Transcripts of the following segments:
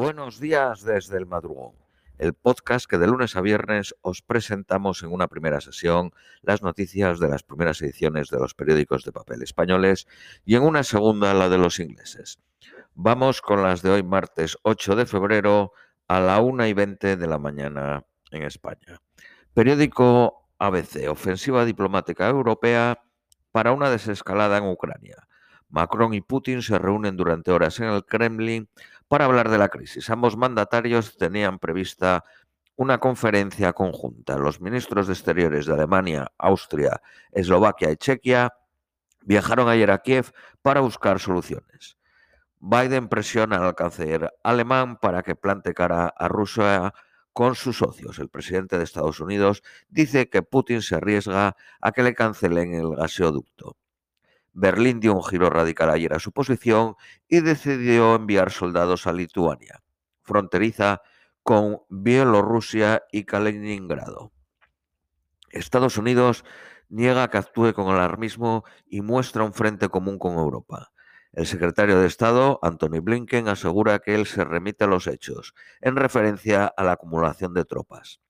Buenos días desde el madrugón, el podcast que de lunes a viernes os presentamos en una primera sesión las noticias de las primeras ediciones de los periódicos de papel españoles y en una segunda la de los ingleses. Vamos con las de hoy martes 8 de febrero a la 1 y 20 de la mañana en España. Periódico ABC, ofensiva diplomática europea para una desescalada en Ucrania. Macron y Putin se reúnen durante horas en el Kremlin para hablar de la crisis. Ambos mandatarios tenían prevista una conferencia conjunta. Los ministros de Exteriores de Alemania, Austria, Eslovaquia y Chequia viajaron ayer a Kiev para buscar soluciones. Biden presiona al canciller alemán para que plante cara a Rusia con sus socios. El presidente de Estados Unidos dice que Putin se arriesga a que le cancelen el gaseoducto. Berlín dio un giro radical ayer a su posición y decidió enviar soldados a Lituania, fronteriza con Bielorrusia y Kaliningrado. Estados Unidos niega que actúe con alarmismo y muestra un frente común con Europa. El secretario de Estado, Anthony Blinken, asegura que él se remite a los hechos, en referencia a la acumulación de tropas.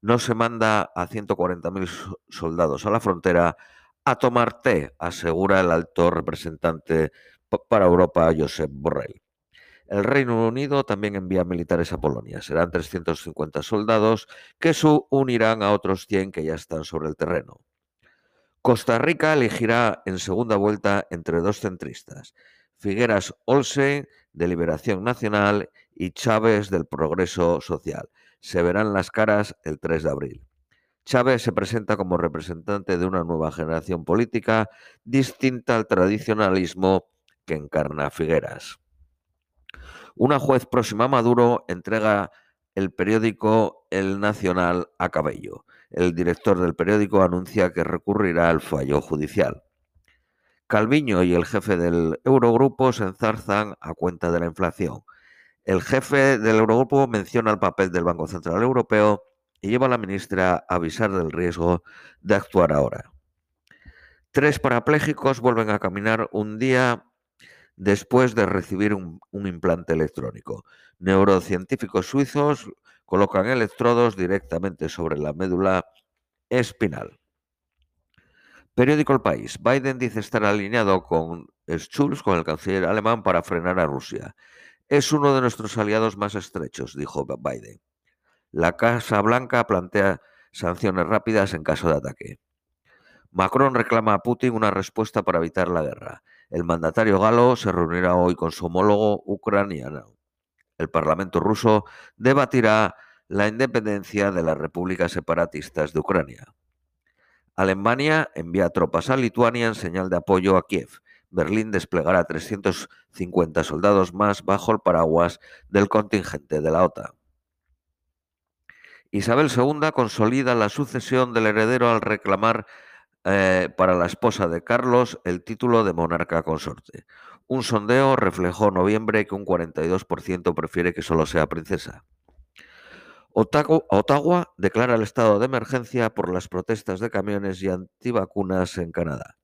No se manda a 140.000 soldados a la frontera a tomar té, asegura el alto representante para Europa, Josep Borrell. El Reino Unido también envía militares a Polonia. Serán 350 soldados que se unirán a otros 100 que ya están sobre el terreno. Costa Rica elegirá en segunda vuelta entre dos centristas, Figueras Olsen, de Liberación Nacional, y Chávez, del Progreso Social. Se verán las caras el 3 de abril. Chávez se presenta como representante de una nueva generación política distinta al tradicionalismo que encarna Figueras. Una juez próxima a Maduro entrega el periódico El Nacional a Cabello. El director del periódico anuncia que recurrirá al fallo judicial. Calviño y el jefe del Eurogrupo se enzarzan a cuenta de la inflación. El jefe del Eurogrupo menciona el papel del Banco Central Europeo y lleva a la ministra a avisar del riesgo de actuar ahora. Tres parapléjicos vuelven a caminar un día después de recibir un, implante electrónico. Neurocientíficos suizos colocan electrodos directamente sobre la médula espinal. Periódico El País. Biden dice estar alineado con Schulz, con el canciller alemán, para frenar a Rusia. Es uno de nuestros aliados más estrechos, dijo Biden. La Casa Blanca plantea sanciones rápidas en caso de ataque. Macron reclama a Putin una respuesta para evitar la guerra. El mandatario galo se reunirá hoy con su homólogo ucraniano. El Parlamento ruso debatirá la independencia de las repúblicas separatistas de Ucrania. Alemania envía tropas a Lituania en señal de apoyo a Kiev. Berlín desplegará 350 soldados más bajo el paraguas del contingente de la OTAN. Isabel II consolida la sucesión del heredero al reclamar eh, para la esposa de Carlos el título de monarca consorte. Un sondeo reflejó noviembre que un 42% prefiere que solo sea princesa. Ottawa declara el estado de emergencia por las protestas de camiones y antivacunas en Canadá.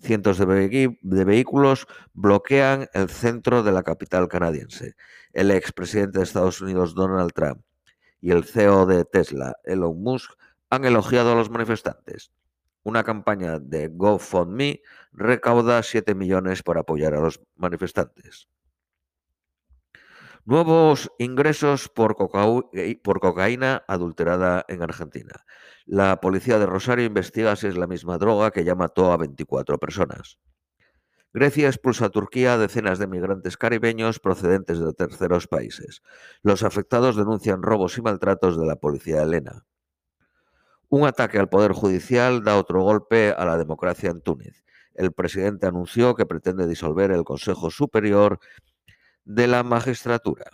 Cientos de, de, vehículos bloquean el centro de la capital canadiense. El expresidente de Estados Unidos, Donald Trump, y el CEO de Tesla, Elon Musk, han elogiado a los manifestantes. Una campaña de GoFundMe recauda 7 millones para apoyar a los manifestantes. Nuevos ingresos por, eh, por, cocaína adulterada en Argentina. La policía de Rosario investiga si es la misma droga que ya mató a 24 personas. Grecia expulsa a Turquía a decenas de migrantes caribeños procedentes de terceros países. Los afectados denuncian robos y maltratos de la policía helena. Un ataque al Poder Judicial da otro golpe a la democracia en Túnez. El presidente anunció que pretende disolver el Consejo Superior de la Magistratura.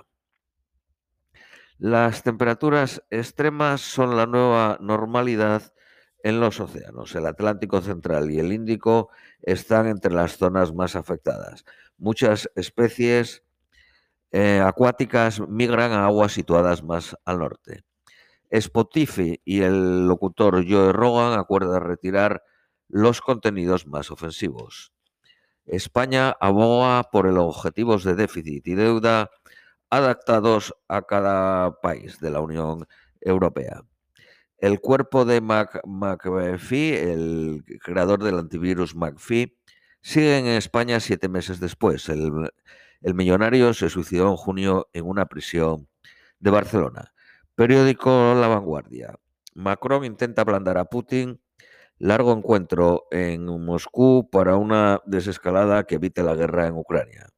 Las temperaturas extremas son la nueva normalidad en los océanos. El Atlántico Central y el Índico están entre las zonas más afectadas. Muchas especies eh, acuáticas migran a aguas situadas más al norte. Spotify y el locutor Joe Rogan acuerdan retirar los contenidos más ofensivos. España aboga por el objetivos de déficit y deuda adaptados a cada país de la Unión Europea. El cuerpo de McAfee, el creador del antivirus McAfee, sigue en España siete meses después. El, el millonario se suicidó en junio en una prisión de Barcelona. Periódico La Vanguardia. Macron intenta ablandar a Putin. Largo encuentro en Moscú para una desescalada que evite la guerra en Ucrania.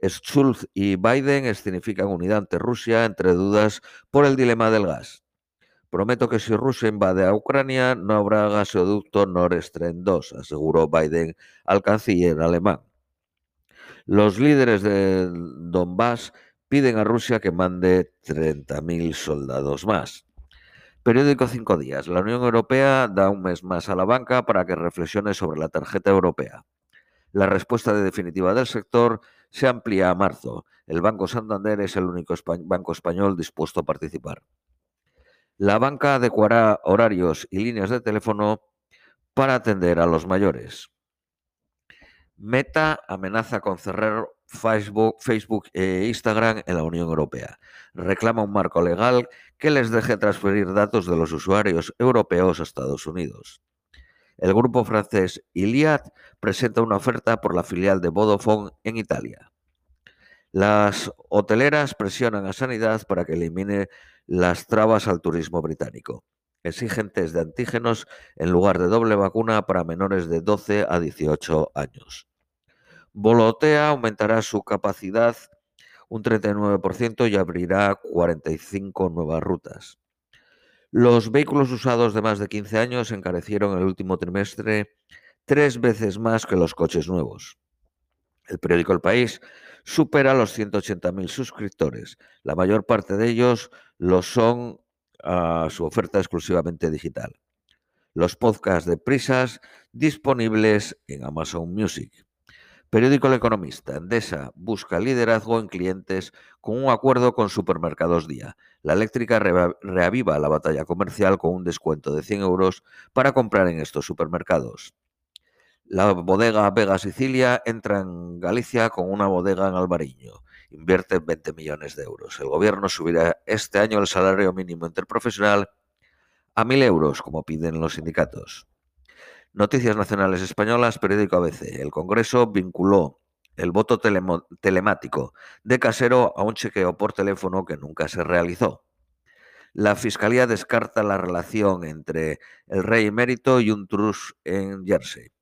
Schulz y Biden escenifican unidad ante Rusia entre dudas por el dilema del gas. Prometo que si Rusia invade a Ucrania no habrá gasoducto Nord Stream 2, aseguró Biden al canciller alemán. Los líderes de Donbass piden a Rusia que mande 30.000 soldados más. Periódico Cinco Días. La Unión Europea da un mes más a la banca para que reflexione sobre la tarjeta europea. La respuesta definitiva del sector se amplía a marzo. El Banco Santander es el único banco español dispuesto a participar. La banca adecuará horarios y líneas de teléfono para atender a los mayores. Meta amenaza con cerrar Facebook, Facebook e Instagram en la Unión Europea. Reclama un marco legal que les deje transferir datos de los usuarios europeos a Estados Unidos. El grupo francés Iliad presenta una oferta por la filial de Vodafone en Italia. Las hoteleras presionan a Sanidad para que elimine las trabas al turismo británico. Exigen test de antígenos en lugar de doble vacuna para menores de 12 a 18 años. Volotea aumentará su capacidad un 39% y abrirá 45 nuevas rutas. Los vehículos usados de más de 15 años encarecieron el último trimestre tres veces más que los coches nuevos. El periódico El País supera los 180.000 suscriptores. La mayor parte de ellos lo son a su oferta exclusivamente digital. Los podcasts de prisas disponibles en Amazon Music. Periódico El Economista. Endesa busca liderazgo en clientes con un acuerdo con Supermercados Día. La eléctrica reaviva la batalla comercial con un descuento de 100 euros para comprar en estos supermercados. La bodega Vega Sicilia entra en Galicia con una bodega en Albariño. Invierte 20 millones de euros. El gobierno subirá este año el salario mínimo interprofesional a 1.000 euros, como piden los sindicatos. Noticias Nacionales Españolas, periódico ABC. El Congreso vinculó el voto telemático de casero a un chequeo por teléfono que nunca se realizó. La Fiscalía descarta la relación entre el rey emérito y un trust en Jersey.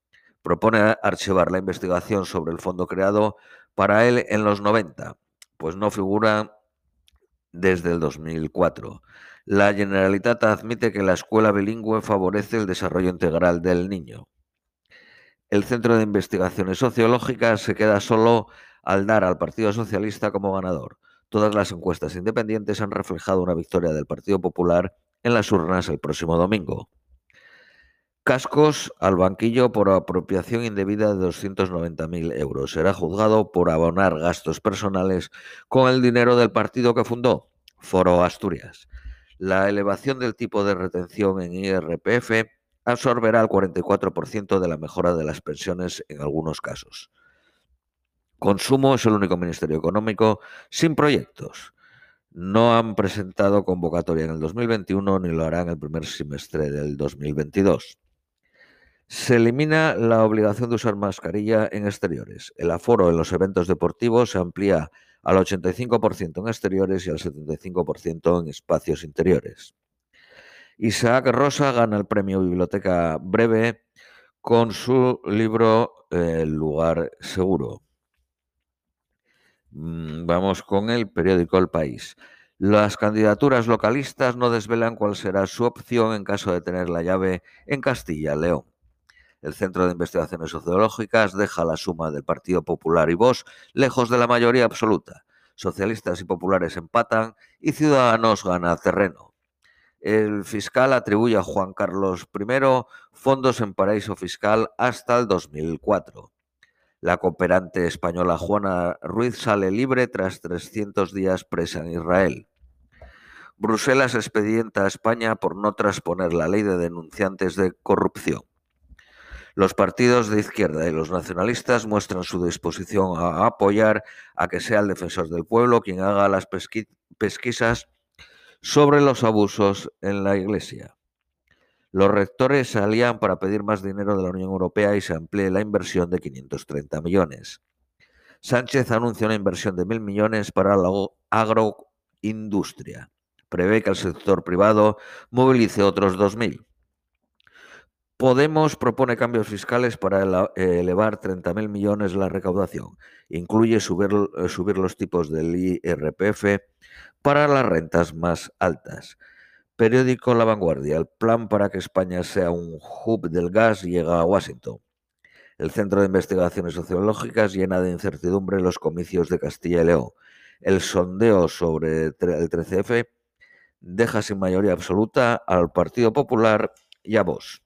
Propone archivar la investigación sobre el fondo creado para él en los 90, pues no figura desde el 2004. La Generalitat admite que la escuela bilingüe favorece el desarrollo integral del niño. El Centro de Investigaciones Sociológicas se queda solo al dar al Partido Socialista como ganador. Todas las encuestas independientes han reflejado una victoria del Partido Popular en las urnas el próximo domingo. Cascos al banquillo por apropiación indebida de 290.000 euros. Será juzgado por abonar gastos personales con el dinero del partido que fundó, Foro Asturias. La elevación del tipo de retención en IRPF absorberá el 44% de la mejora de las pensiones en algunos casos. Consumo es el único ministerio económico sin proyectos. No han presentado convocatoria en el 2021 ni lo harán el primer semestre del 2022. Se elimina la obligación de usar mascarilla en exteriores. El aforo en los eventos deportivos se amplía al 85% en exteriores y al 75% en espacios interiores. Isaac Rosa gana el premio Biblioteca Breve con su libro El lugar seguro. Mm, vamos con el periódico El País. Las candidaturas localistas no desvelan cuál será su opción en caso de tener la llave en Castilla-León. El Centro de Investigaciones Sociológicas deja la suma del Partido Popular y Vox lejos de la mayoría absoluta. Socialistas y populares empatan y Ciudadanos gana terreno. El fiscal atribuye a Juan Carlos I fondos en paraíso fiscal hasta el 2004. La cooperante española Juana Ruiz sale libre tras 300 días presa en Israel. Bruselas expedienta a España por no transponer la ley de denunciantes de corrupción. Los partidos de izquierda y los nacionalistas muestran su disposición a apoyar a que sea el defensor del pueblo quien haga las pesquisas sobre los abusos en la Iglesia. Los rectores se alían para pedir más dinero de la Unión Europea y se amplíe la inversión de 530 millones. Sánchez anuncia una inversión de mil millones para la agroindustria. Prevé que el sector privado movilice otros 2.000. Podemos propone cambios fiscales para elevar 30.000 millones la recaudación. Incluye subir, eh, subir los tipos del IRPF para las rentas más altas. Periódico La Vanguardia. El plan para que España sea un hub del gas llega a Washington. El Centro de Investigaciones Sociológicas llena de incertidumbre los comicios de Castilla y León. El sondeo sobre el 13F deja sin mayoría absoluta al Partido Popular y a vos.